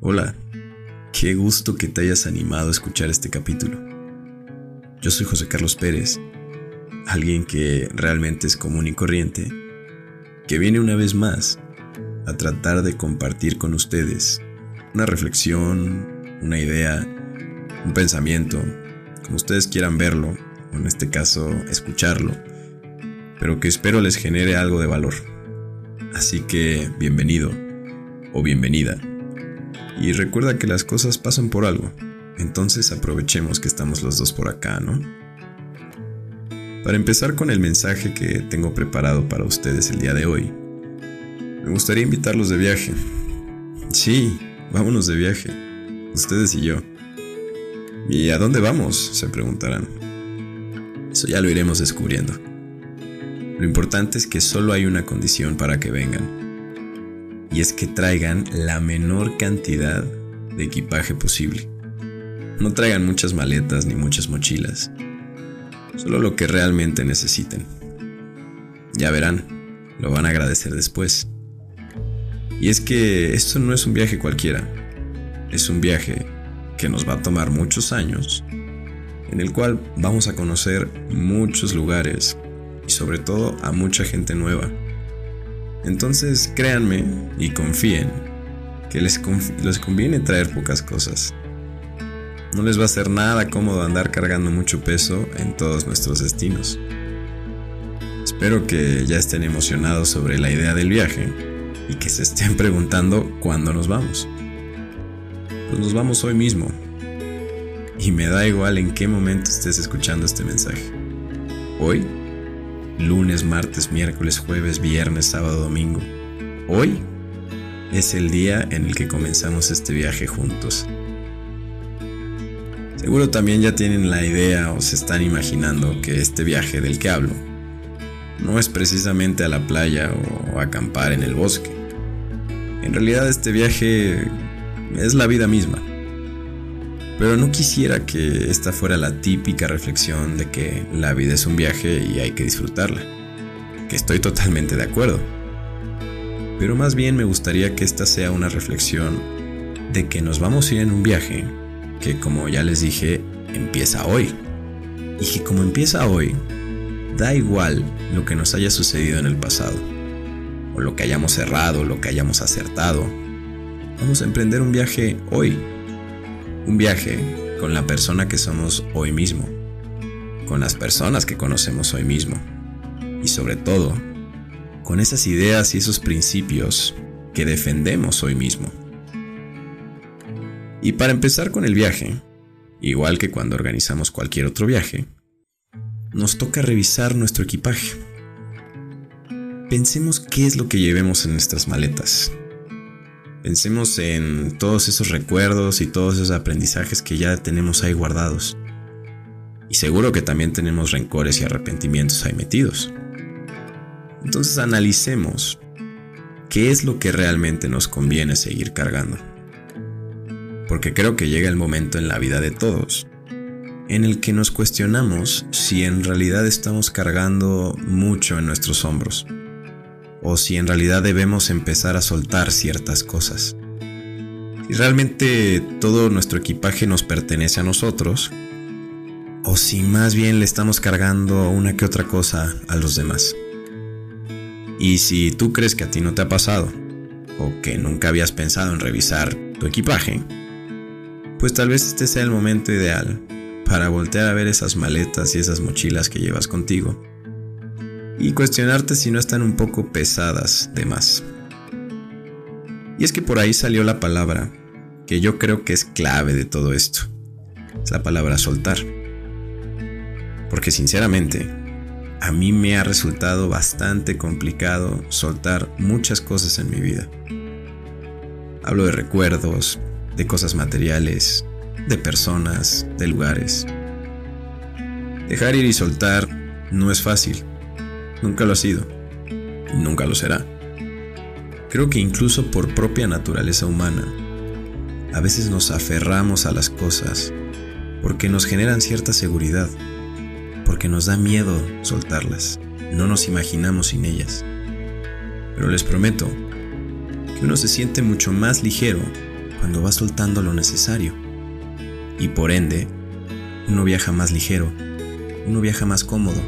Hola, qué gusto que te hayas animado a escuchar este capítulo. Yo soy José Carlos Pérez, alguien que realmente es común y corriente, que viene una vez más a tratar de compartir con ustedes una reflexión, una idea, un pensamiento, como ustedes quieran verlo, o en este caso escucharlo, pero que espero les genere algo de valor. Así que bienvenido o bienvenida. Y recuerda que las cosas pasan por algo, entonces aprovechemos que estamos los dos por acá, ¿no? Para empezar con el mensaje que tengo preparado para ustedes el día de hoy, me gustaría invitarlos de viaje. Sí, vámonos de viaje, ustedes y yo. ¿Y a dónde vamos? se preguntarán. Eso ya lo iremos descubriendo. Lo importante es que solo hay una condición para que vengan. Y es que traigan la menor cantidad de equipaje posible. No traigan muchas maletas ni muchas mochilas. Solo lo que realmente necesiten. Ya verán, lo van a agradecer después. Y es que esto no es un viaje cualquiera. Es un viaje que nos va a tomar muchos años, en el cual vamos a conocer muchos lugares y sobre todo a mucha gente nueva. Entonces créanme y confíen que les, les conviene traer pocas cosas. No les va a ser nada cómodo andar cargando mucho peso en todos nuestros destinos. Espero que ya estén emocionados sobre la idea del viaje y que se estén preguntando cuándo nos vamos. Pues nos vamos hoy mismo. Y me da igual en qué momento estés escuchando este mensaje. Hoy lunes, martes, miércoles, jueves, viernes, sábado, domingo. Hoy es el día en el que comenzamos este viaje juntos. Seguro también ya tienen la idea o se están imaginando que este viaje del que hablo no es precisamente a la playa o acampar en el bosque. En realidad este viaje es la vida misma. Pero no quisiera que esta fuera la típica reflexión de que la vida es un viaje y hay que disfrutarla. Que estoy totalmente de acuerdo. Pero más bien me gustaría que esta sea una reflexión de que nos vamos a ir en un viaje que como ya les dije, empieza hoy. Y que como empieza hoy, da igual lo que nos haya sucedido en el pasado, o lo que hayamos errado, lo que hayamos acertado. Vamos a emprender un viaje hoy un viaje con la persona que somos hoy mismo, con las personas que conocemos hoy mismo y sobre todo con esas ideas y esos principios que defendemos hoy mismo. Y para empezar con el viaje, igual que cuando organizamos cualquier otro viaje, nos toca revisar nuestro equipaje. Pensemos qué es lo que llevemos en nuestras maletas, Pensemos en todos esos recuerdos y todos esos aprendizajes que ya tenemos ahí guardados. Y seguro que también tenemos rencores y arrepentimientos ahí metidos. Entonces analicemos qué es lo que realmente nos conviene seguir cargando. Porque creo que llega el momento en la vida de todos en el que nos cuestionamos si en realidad estamos cargando mucho en nuestros hombros o si en realidad debemos empezar a soltar ciertas cosas. Si realmente todo nuestro equipaje nos pertenece a nosotros, o si más bien le estamos cargando una que otra cosa a los demás. Y si tú crees que a ti no te ha pasado, o que nunca habías pensado en revisar tu equipaje, pues tal vez este sea el momento ideal para voltear a ver esas maletas y esas mochilas que llevas contigo y cuestionarte si no están un poco pesadas de más. Y es que por ahí salió la palabra que yo creo que es clave de todo esto. Es la palabra soltar. Porque sinceramente, a mí me ha resultado bastante complicado soltar muchas cosas en mi vida. Hablo de recuerdos, de cosas materiales, de personas, de lugares. Dejar ir y soltar no es fácil Nunca lo ha sido. Y nunca lo será. Creo que incluso por propia naturaleza humana, a veces nos aferramos a las cosas porque nos generan cierta seguridad, porque nos da miedo soltarlas, no nos imaginamos sin ellas. Pero les prometo que uno se siente mucho más ligero cuando va soltando lo necesario. Y por ende, uno viaja más ligero, uno viaja más cómodo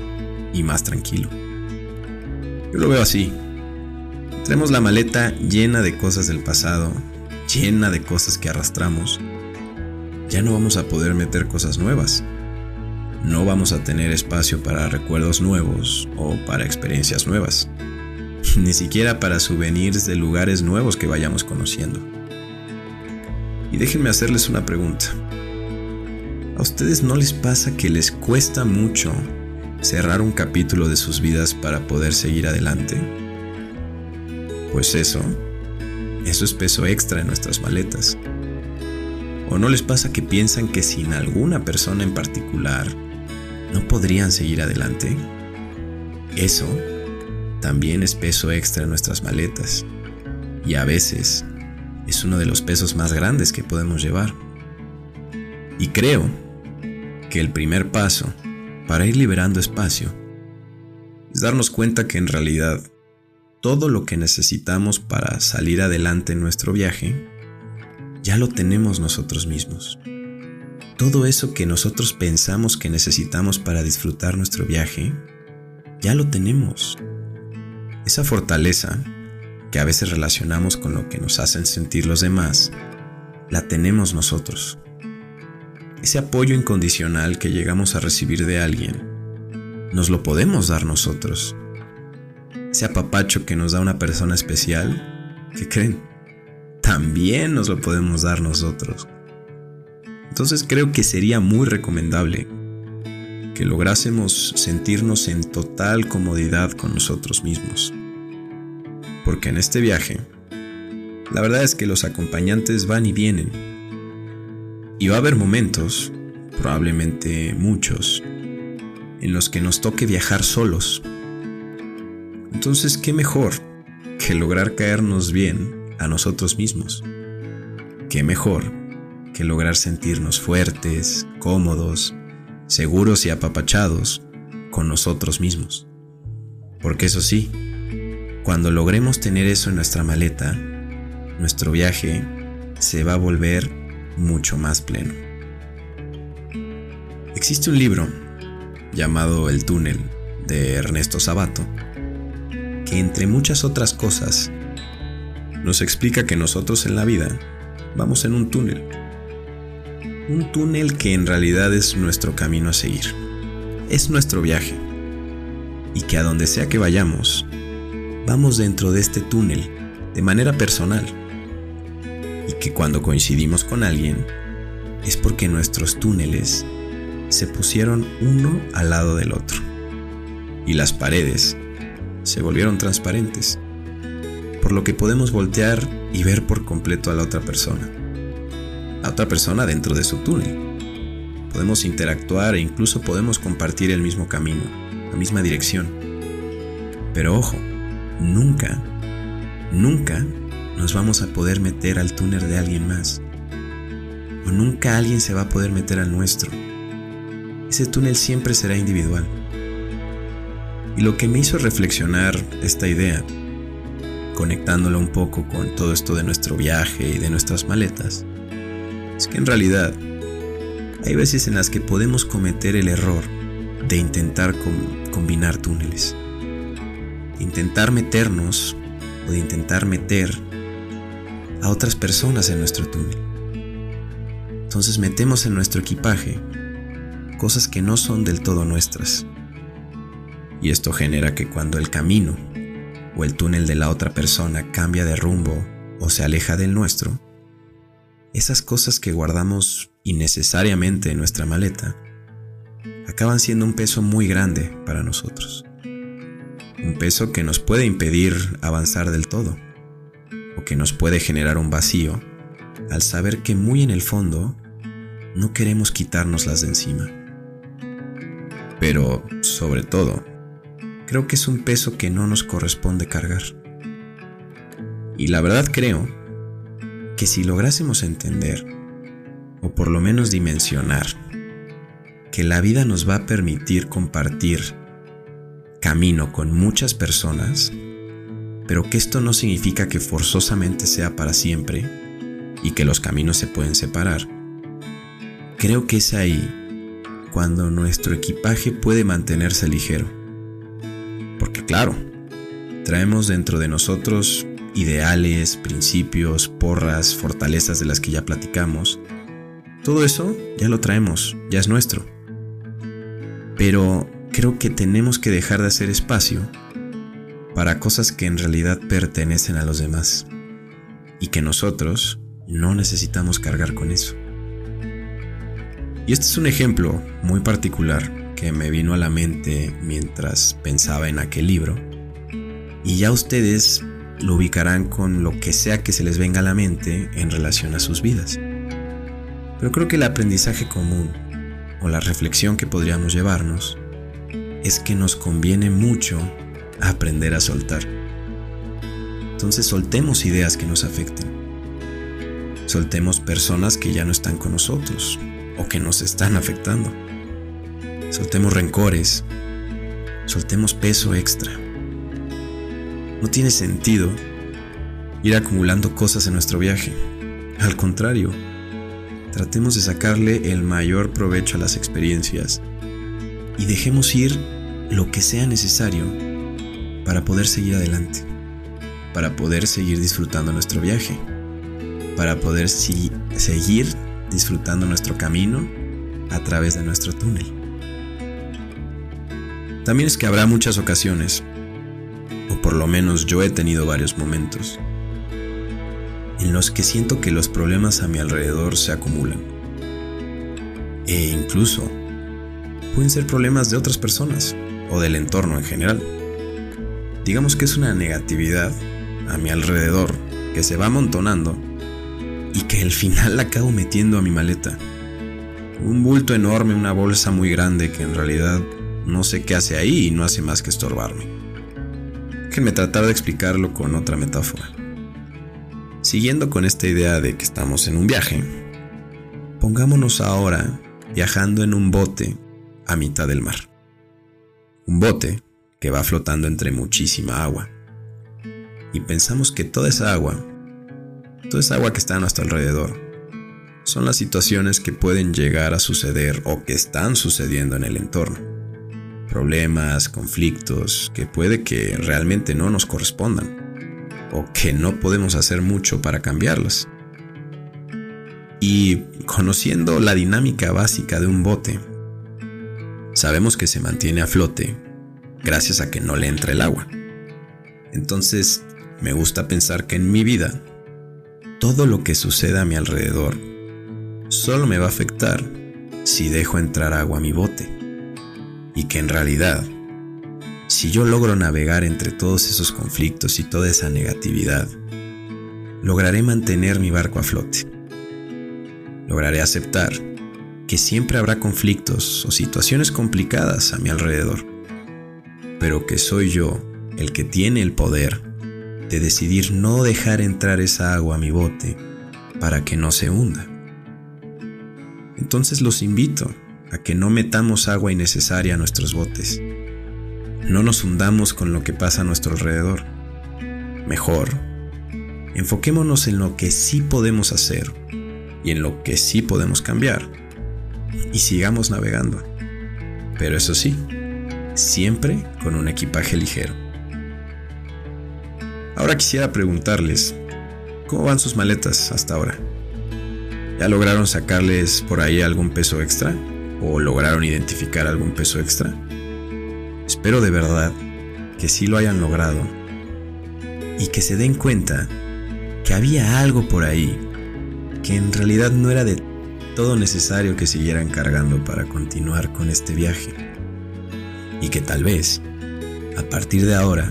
y más tranquilo. Yo lo veo así. Tenemos la maleta llena de cosas del pasado, llena de cosas que arrastramos. Ya no vamos a poder meter cosas nuevas. No vamos a tener espacio para recuerdos nuevos o para experiencias nuevas. Ni siquiera para souvenirs de lugares nuevos que vayamos conociendo. Y déjenme hacerles una pregunta. ¿A ustedes no les pasa que les cuesta mucho cerrar un capítulo de sus vidas para poder seguir adelante? Pues eso, eso es peso extra en nuestras maletas. ¿O no les pasa que piensan que sin alguna persona en particular no podrían seguir adelante? Eso también es peso extra en nuestras maletas. Y a veces es uno de los pesos más grandes que podemos llevar. Y creo que el primer paso para ir liberando espacio es darnos cuenta que en realidad todo lo que necesitamos para salir adelante en nuestro viaje ya lo tenemos nosotros mismos. Todo eso que nosotros pensamos que necesitamos para disfrutar nuestro viaje, ya lo tenemos. Esa fortaleza que a veces relacionamos con lo que nos hacen sentir los demás, la tenemos nosotros ese apoyo incondicional que llegamos a recibir de alguien, nos lo podemos dar nosotros. Ese apapacho que nos da una persona especial, ¿qué creen? También nos lo podemos dar nosotros. Entonces creo que sería muy recomendable que lográsemos sentirnos en total comodidad con nosotros mismos. Porque en este viaje, la verdad es que los acompañantes van y vienen y va a haber momentos, probablemente muchos, en los que nos toque viajar solos. Entonces, ¿qué mejor que lograr caernos bien a nosotros mismos? ¿Qué mejor que lograr sentirnos fuertes, cómodos, seguros y apapachados con nosotros mismos? Porque eso sí, cuando logremos tener eso en nuestra maleta, nuestro viaje se va a volver mucho más pleno. Existe un libro llamado El túnel de Ernesto Sabato que entre muchas otras cosas nos explica que nosotros en la vida vamos en un túnel. Un túnel que en realidad es nuestro camino a seguir. Es nuestro viaje. Y que a donde sea que vayamos, vamos dentro de este túnel de manera personal y que cuando coincidimos con alguien es porque nuestros túneles se pusieron uno al lado del otro y las paredes se volvieron transparentes, por lo que podemos voltear y ver por completo a la otra persona, a otra persona dentro de su túnel. Podemos interactuar e incluso podemos compartir el mismo camino, la misma dirección. Pero ojo, nunca, nunca nos vamos a poder meter al túnel de alguien más. O nunca alguien se va a poder meter al nuestro. Ese túnel siempre será individual. Y lo que me hizo reflexionar esta idea, conectándolo un poco con todo esto de nuestro viaje y de nuestras maletas, es que en realidad hay veces en las que podemos cometer el error de intentar combinar túneles. Intentar meternos o de intentar meter a otras personas en nuestro túnel. Entonces metemos en nuestro equipaje cosas que no son del todo nuestras. Y esto genera que cuando el camino o el túnel de la otra persona cambia de rumbo o se aleja del nuestro, esas cosas que guardamos innecesariamente en nuestra maleta acaban siendo un peso muy grande para nosotros. Un peso que nos puede impedir avanzar del todo que nos puede generar un vacío al saber que muy en el fondo no queremos quitárnoslas de encima. Pero, sobre todo, creo que es un peso que no nos corresponde cargar. Y la verdad creo que si lográsemos entender, o por lo menos dimensionar, que la vida nos va a permitir compartir camino con muchas personas, pero que esto no significa que forzosamente sea para siempre y que los caminos se pueden separar. Creo que es ahí cuando nuestro equipaje puede mantenerse ligero. Porque claro, traemos dentro de nosotros ideales, principios, porras, fortalezas de las que ya platicamos. Todo eso ya lo traemos, ya es nuestro. Pero creo que tenemos que dejar de hacer espacio para cosas que en realidad pertenecen a los demás y que nosotros no necesitamos cargar con eso. Y este es un ejemplo muy particular que me vino a la mente mientras pensaba en aquel libro. Y ya ustedes lo ubicarán con lo que sea que se les venga a la mente en relación a sus vidas. Pero creo que el aprendizaje común o la reflexión que podríamos llevarnos es que nos conviene mucho aprender a soltar. Entonces soltemos ideas que nos afecten. Soltemos personas que ya no están con nosotros o que nos están afectando. Soltemos rencores. Soltemos peso extra. No tiene sentido ir acumulando cosas en nuestro viaje. Al contrario, tratemos de sacarle el mayor provecho a las experiencias y dejemos ir lo que sea necesario para poder seguir adelante, para poder seguir disfrutando nuestro viaje, para poder seguir disfrutando nuestro camino a través de nuestro túnel. También es que habrá muchas ocasiones, o por lo menos yo he tenido varios momentos, en los que siento que los problemas a mi alrededor se acumulan. E incluso pueden ser problemas de otras personas o del entorno en general. Digamos que es una negatividad a mi alrededor que se va amontonando y que al final la acabo metiendo a mi maleta. Un bulto enorme, una bolsa muy grande que en realidad no sé qué hace ahí y no hace más que estorbarme. Déjenme tratar de explicarlo con otra metáfora. Siguiendo con esta idea de que estamos en un viaje, pongámonos ahora viajando en un bote a mitad del mar. Un bote que va flotando entre muchísima agua. Y pensamos que toda esa agua toda esa agua que está a nuestro alrededor, son las situaciones que pueden llegar a suceder o que están sucediendo en el entorno. Problemas, conflictos que puede que realmente no nos correspondan o que no podemos hacer mucho para cambiarlas. Y conociendo la dinámica básica de un bote, sabemos que se mantiene a flote gracias a que no le entra el agua. Entonces, me gusta pensar que en mi vida todo lo que suceda a mi alrededor solo me va a afectar si dejo entrar agua a mi bote. Y que en realidad, si yo logro navegar entre todos esos conflictos y toda esa negatividad, lograré mantener mi barco a flote. Lograré aceptar que siempre habrá conflictos o situaciones complicadas a mi alrededor, pero que soy yo el que tiene el poder de decidir no dejar entrar esa agua a mi bote para que no se hunda. Entonces los invito a que no metamos agua innecesaria a nuestros botes. No nos hundamos con lo que pasa a nuestro alrededor. Mejor, enfoquémonos en lo que sí podemos hacer y en lo que sí podemos cambiar. Y sigamos navegando. Pero eso sí, siempre con un equipaje ligero. Ahora quisiera preguntarles, ¿cómo van sus maletas hasta ahora? ¿Ya lograron sacarles por ahí algún peso extra? ¿O lograron identificar algún peso extra? Espero de verdad que sí lo hayan logrado y que se den cuenta que había algo por ahí que en realidad no era de todo necesario que siguieran cargando para continuar con este viaje y que tal vez, a partir de ahora,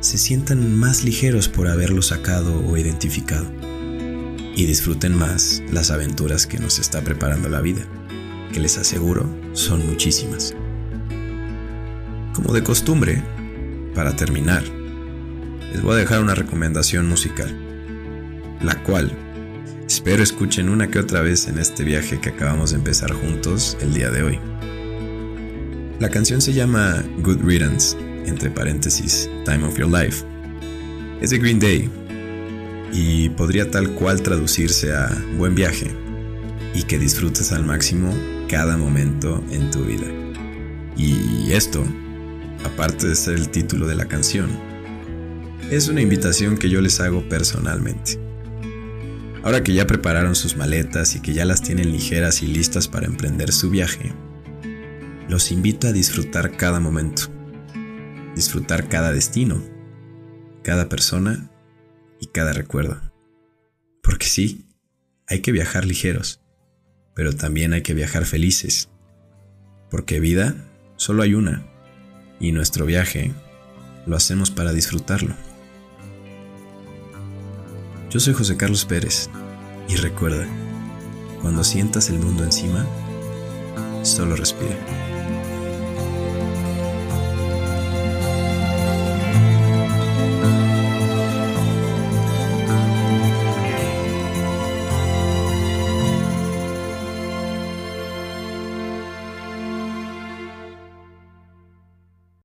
se sientan más ligeros por haberlo sacado o identificado y disfruten más las aventuras que nos está preparando la vida, que les aseguro son muchísimas. Como de costumbre, para terminar, les voy a dejar una recomendación musical, la cual espero escuchen una que otra vez en este viaje que acabamos de empezar juntos el día de hoy. La canción se llama Good Riddance entre paréntesis, Time of Your Life. Es de Green Day y podría tal cual traducirse a buen viaje y que disfrutes al máximo cada momento en tu vida. Y esto, aparte de ser el título de la canción, es una invitación que yo les hago personalmente. Ahora que ya prepararon sus maletas y que ya las tienen ligeras y listas para emprender su viaje, los invito a disfrutar cada momento, disfrutar cada destino, cada persona y cada recuerdo. Porque sí, hay que viajar ligeros, pero también hay que viajar felices. Porque vida solo hay una, y nuestro viaje lo hacemos para disfrutarlo. Yo soy José Carlos Pérez, y recuerda, cuando sientas el mundo encima, solo respira.